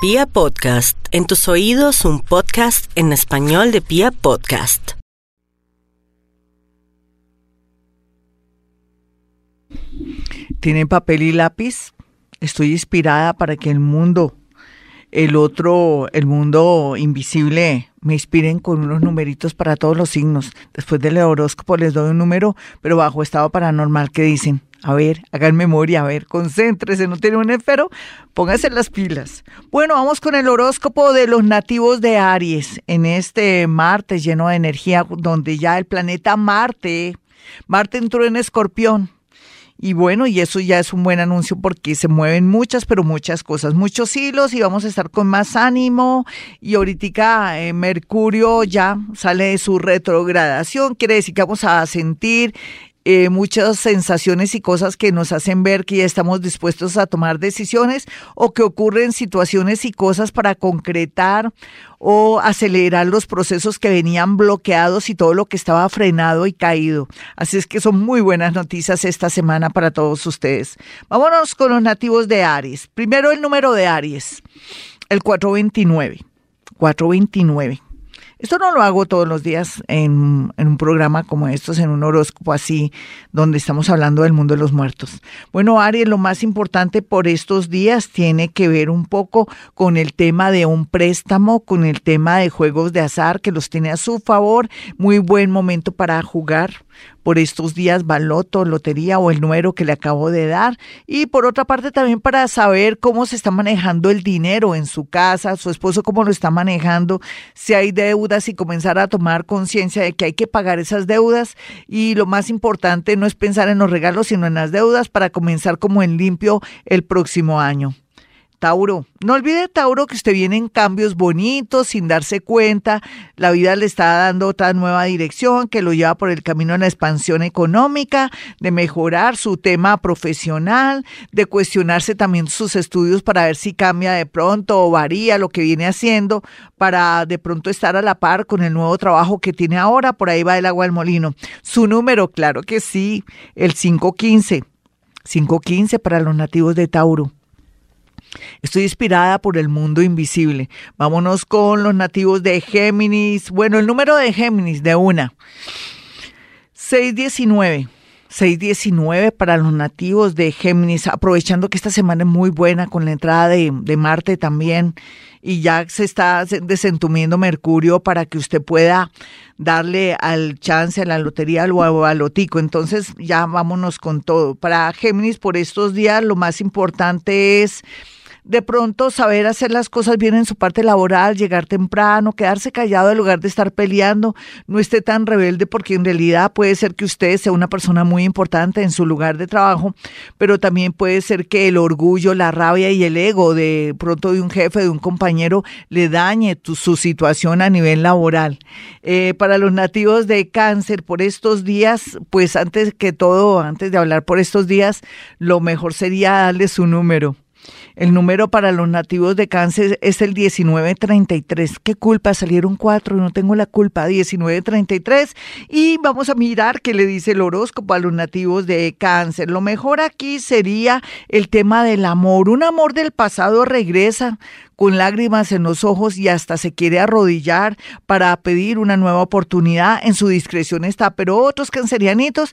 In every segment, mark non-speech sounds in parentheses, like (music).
Pia Podcast, en tus oídos un podcast en español de Pia Podcast. ¿Tienen papel y lápiz? Estoy inspirada para que el mundo, el otro, el mundo invisible, me inspiren con unos numeritos para todos los signos. Después del horóscopo les doy un número, pero bajo estado paranormal que dicen. A ver, hagan memoria, a ver, concéntrese, no tiene un esfero, pónganse las pilas. Bueno, vamos con el horóscopo de los nativos de Aries en este martes lleno de energía, donde ya el planeta Marte, Marte entró en Escorpión. Y bueno, y eso ya es un buen anuncio porque se mueven muchas, pero muchas cosas, muchos hilos y vamos a estar con más ánimo. Y ahorita eh, Mercurio ya sale de su retrogradación, quiere decir que vamos a sentir eh, muchas sensaciones y cosas que nos hacen ver que ya estamos dispuestos a tomar decisiones o que ocurren situaciones y cosas para concretar o acelerar los procesos que venían bloqueados y todo lo que estaba frenado y caído. Así es que son muy buenas noticias esta semana para todos ustedes. Vámonos con los nativos de Aries. Primero el número de Aries, el 429. 429. Esto no lo hago todos los días en, un programa como estos, en un horóscopo así, donde estamos hablando del mundo de los muertos. Bueno, Aries, lo más importante por estos días tiene que ver un poco con el tema de un préstamo, con el tema de juegos de azar que los tiene a su favor. Muy buen momento para jugar por estos días baloto, lotería o el número que le acabo de dar. Y por otra parte también para saber cómo se está manejando el dinero en su casa, su esposo cómo lo está manejando, si hay deudas y comenzar a tomar conciencia de que hay que pagar esas deudas. Y lo más importante no es pensar en los regalos, sino en las deudas para comenzar como en limpio el próximo año. Tauro, no olvide Tauro que usted viene en cambios bonitos sin darse cuenta, la vida le está dando otra nueva dirección que lo lleva por el camino de la expansión económica, de mejorar su tema profesional, de cuestionarse también sus estudios para ver si cambia de pronto o varía lo que viene haciendo para de pronto estar a la par con el nuevo trabajo que tiene ahora, por ahí va el agua al molino. Su número, claro que sí, el 515, 515 para los nativos de Tauro. Estoy inspirada por el mundo invisible. Vámonos con los nativos de Géminis. Bueno, el número de Géminis de una. 619. 619 para los nativos de Géminis, aprovechando que esta semana es muy buena con la entrada de, Marte también y ya se está desentumiendo Mercurio para que usted pueda darle al chance a la lotería o al lotico. Entonces ya vámonos con todo. Para Géminis por estos días lo más importante es de pronto saber hacer las cosas bien en su parte laboral, llegar temprano, quedarse callado en lugar de estar peleando, no esté tan rebelde porque en realidad puede ser que usted sea una persona muy importante en su lugar de trabajo, pero también puede ser que el orgullo, la rabia y el ego de pronto de un jefe, de un compañero, le dañe su situación a nivel laboral. Eh, para los nativos de cáncer, por estos días, pues antes que todo, antes de hablar por estos días, lo mejor sería darle su número. El número para los nativos de cáncer es el 1933. ¿Qué culpa? Salieron cuatro, no tengo la culpa. 1933. Y vamos a mirar qué le dice el horóscopo a los nativos de cáncer. Lo mejor aquí sería el tema del amor. Un amor del pasado regresa con lágrimas en los ojos y hasta se quiere arrodillar para pedir una nueva oportunidad. En su discreción está, pero otros cancerianitos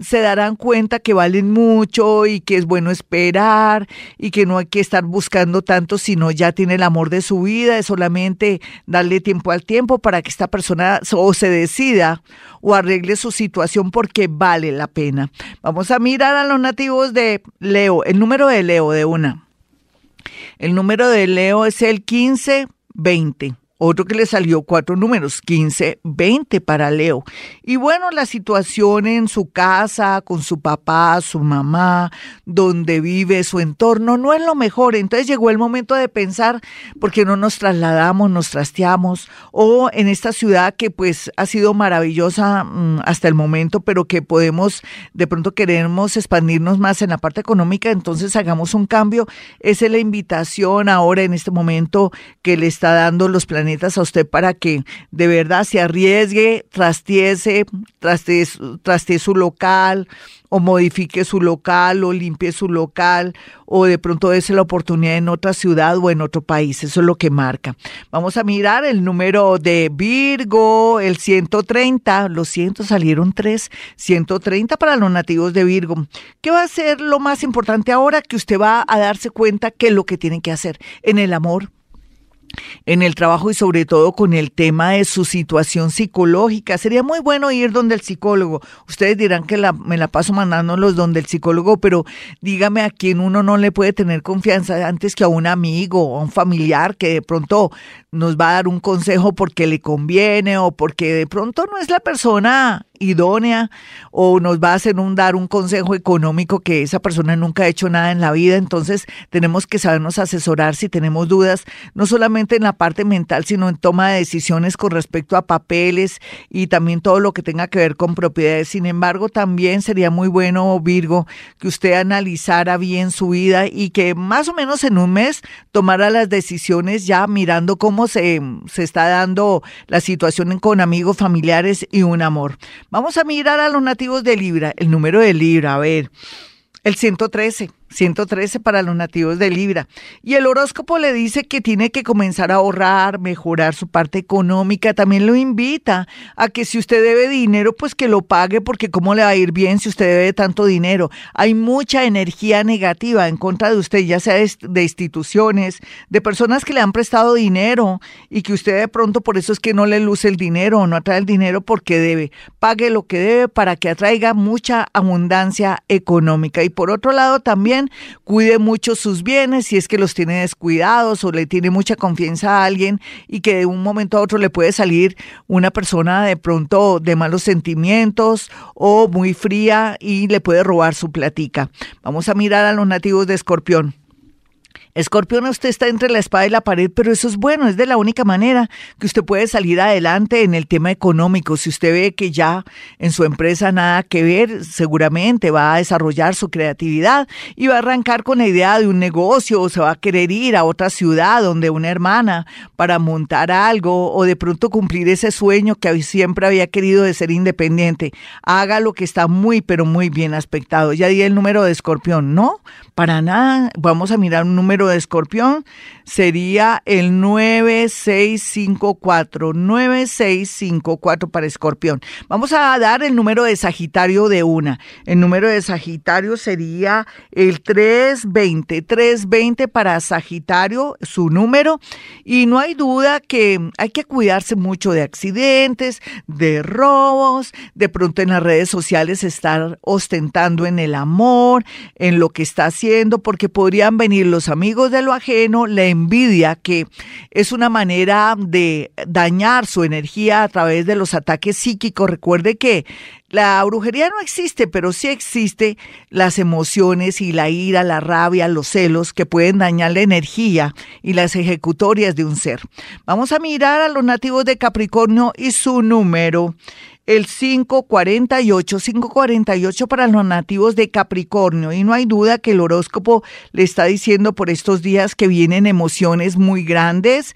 se darán cuenta que valen mucho y que es bueno esperar y que no hay que estar buscando tanto, sino ya tiene el amor de su vida, es solamente darle tiempo al tiempo para que esta persona o se decida o arregle su situación porque vale la pena. Vamos a mirar a los nativos de Leo, el número de Leo de una. El número de Leo es el 1520. Otro que le salió cuatro números, 15, 20 para Leo. Y bueno, la situación en su casa, con su papá, su mamá, donde vive, su entorno, no es lo mejor. Entonces llegó el momento de pensar, ¿por qué no nos trasladamos, nos trasteamos? O en esta ciudad que pues ha sido maravillosa mm, hasta el momento, pero que podemos, de pronto queremos expandirnos más en la parte económica, entonces hagamos un cambio. Esa es la invitación ahora en este momento que le está dando los planes a usted para que de verdad se arriesgue, trastiese, traste su local o modifique su local o limpie su local o de pronto dése la oportunidad en otra ciudad o en otro país. Eso es lo que marca. Vamos a mirar el número de Virgo, el 130. Los cientos salieron tres. 130 para los nativos de Virgo. ¿Qué va a ser lo más importante ahora? Que usted va a darse cuenta que es lo que tiene que hacer en el amor en el trabajo y sobre todo con el tema de su situación psicológica. Sería muy bueno ir donde el psicólogo. Ustedes dirán que me la paso mandándolos donde el psicólogo, pero dígame a quién uno no le puede tener confianza antes que a un amigo o a un familiar que de pronto nos va a dar un consejo porque le conviene o porque de pronto no es la persona idónea o nos va a hacer un dar un consejo económico que esa persona nunca ha hecho nada en la vida, entonces tenemos que sabernos asesorar si tenemos dudas, no solamente en la parte mental, sino en toma de decisiones con respecto a papeles y también todo lo que tenga que ver con propiedades. Sin embargo, también sería muy bueno, Virgo, que usted analizara bien su vida y que más o menos en un mes tomara las decisiones ya mirando cómo se, se está dando la situación con amigos, familiares y un amor. Vamos a mirar a los nativos de Libra, el número de Libra, a ver, el 113. 113 para los nativos de Libra. Y el horóscopo le dice que tiene que comenzar a ahorrar, mejorar su parte económica. También lo invita a que si usted debe dinero, pues que lo pague, porque cómo le va a ir bien si usted debe tanto dinero. Hay mucha energía negativa en contra de usted, ya sea de instituciones, de personas que le han prestado dinero y que usted de pronto por eso es que no le luce el dinero o no atrae el dinero porque debe. Pague lo que debe para que atraiga mucha abundancia económica. Y por otro lado también cuide mucho sus bienes si es que los tiene descuidados o le tiene mucha confianza a alguien y que de un momento a otro le puede salir una persona de pronto de malos sentimientos o muy fría y le puede robar su platica. Vamos a mirar a los nativos de Escorpión. Escorpión, usted está entre la espada y la pared, pero eso es bueno, es de la única manera que usted puede salir adelante en el tema económico. Si usted ve que ya en su empresa nada que ver, seguramente va a desarrollar su creatividad y va a arrancar con la idea de un negocio o se va a querer ir a otra ciudad donde una hermana para montar algo o de pronto cumplir ese sueño que siempre había querido de ser independiente. Haga lo que está muy, pero muy bien aspectado. Ya di el número de Escorpión, ¿no? Para nada, vamos a mirar un número de escorpión, sería el 9654, 9654 para escorpión. Vamos a dar el número de Sagitario de una. El número de Sagitario sería el 320, 320 para Sagitario, su número. Y no hay duda que hay que cuidarse mucho de accidentes, de robos, de pronto en las redes sociales estar ostentando en el amor, en lo que está haciendo porque podrían venir los amigos de lo ajeno, la envidia, que es una manera de dañar su energía a través de los ataques psíquicos. Recuerde que la brujería no existe, pero sí existe las emociones y la ira, la rabia, los celos que pueden dañar la energía y las ejecutorias de un ser. Vamos a mirar a los nativos de Capricornio y su número el 548, 548 para los nativos de Capricornio. Y no hay duda que el horóscopo le está diciendo por estos días que vienen emociones muy grandes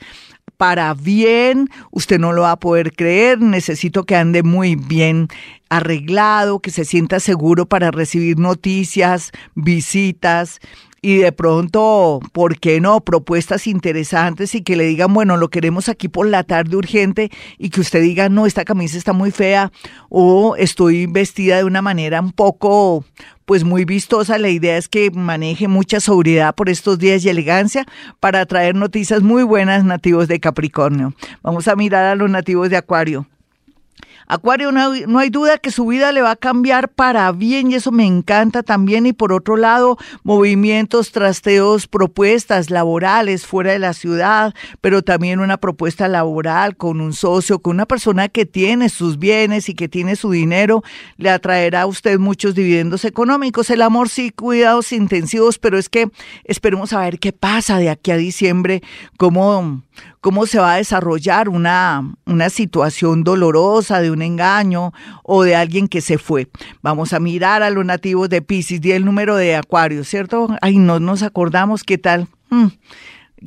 para bien, usted no lo va a poder creer, necesito que ande muy bien arreglado, que se sienta seguro para recibir noticias, visitas y de pronto, ¿por qué no? Propuestas interesantes y que le digan, bueno, lo queremos aquí por la tarde urgente y que usted diga, no, esta camisa está muy fea o estoy vestida de una manera un poco, pues muy vistosa. La idea es que maneje mucha sobriedad por estos días y elegancia para traer noticias muy buenas nativos de Capricornio. Vamos a mirar a los nativos de Acuario. Acuario, no hay, duda que su vida le va a cambiar para bien y eso me encanta también. Y por otro lado, movimientos, trasteos, propuestas laborales fuera de la ciudad, pero también una propuesta laboral con un socio, con una persona que tiene sus bienes y que tiene su dinero, le atraerá a usted muchos dividendos económicos. El amor sí, cuidados intensivos, pero es que esperemos a ver qué pasa de aquí a diciembre, cómo cómo se va a desarrollar una, una situación dolorosa de un engaño o de alguien que se fue. Vamos a mirar a los nativos de Pisces, y el número de Acuario, ¿cierto? Ay, no nos acordamos qué tal. Hmm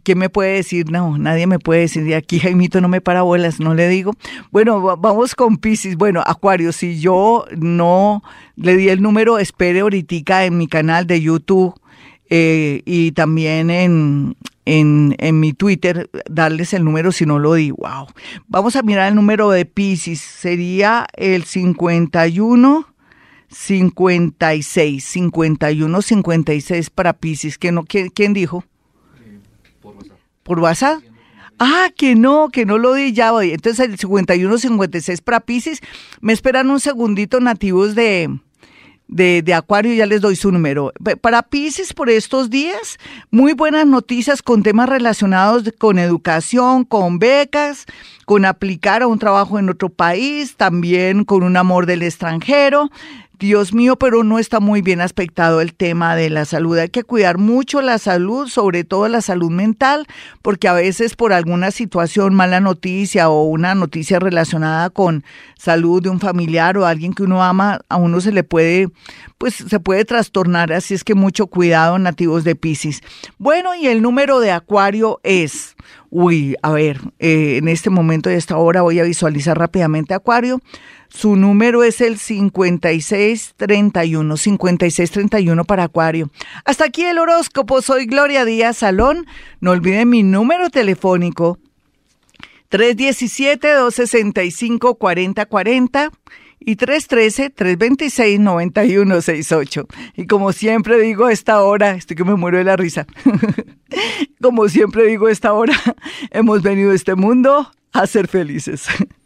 ¿quién me puede decir? No, nadie me puede decir, de aquí Jaimito no me para bolas, no le digo. Bueno, vamos con Pisces. Bueno, Acuario, si yo no le di el número, espere ahorita en mi canal de YouTube eh, y también en, en, en, mi Twitter, darles el número si no lo di. Wow. Vamos a mirar el número de Pisces. Sería el 51. 56, 51, 56 para Pisces. ¿Quién, no, quién, quién dijo? por WhatsApp. ¿Por WhatsApp? Ah, que no, que no lo di ya hoy. Entonces el 51, 56 para Pisces. Me esperan un segundito nativos de, de, de, Acuario, ya les doy su número. Para Pisces por estos días, muy buenas noticias con temas relacionados con educación, con becas, con aplicar a un trabajo en otro país, también con un amor del extranjero. Dios mío, pero no está muy bien aspectado el tema de la salud. Hay que cuidar mucho la salud, sobre todo la salud mental, porque a veces por alguna situación, mala noticia o una noticia relacionada con salud de un familiar o alguien que uno ama, a uno se le puede, pues se puede trastornar. Así es que mucho cuidado, nativos de Pisces. Bueno, y el número de Acuario es, uy, a ver, eh, en este momento y esta hora voy a visualizar rápidamente Acuario. Su número es el 5631, 5631 para Acuario. Hasta aquí el horóscopo. Soy Gloria Díaz Salón. No olviden mi número telefónico 317-265-4040 y 313-326-9168. Y como siempre digo a esta hora, estoy que me muero de la risa, (laughs) como siempre digo a esta hora, (laughs) hemos venido a este mundo a ser felices. (laughs)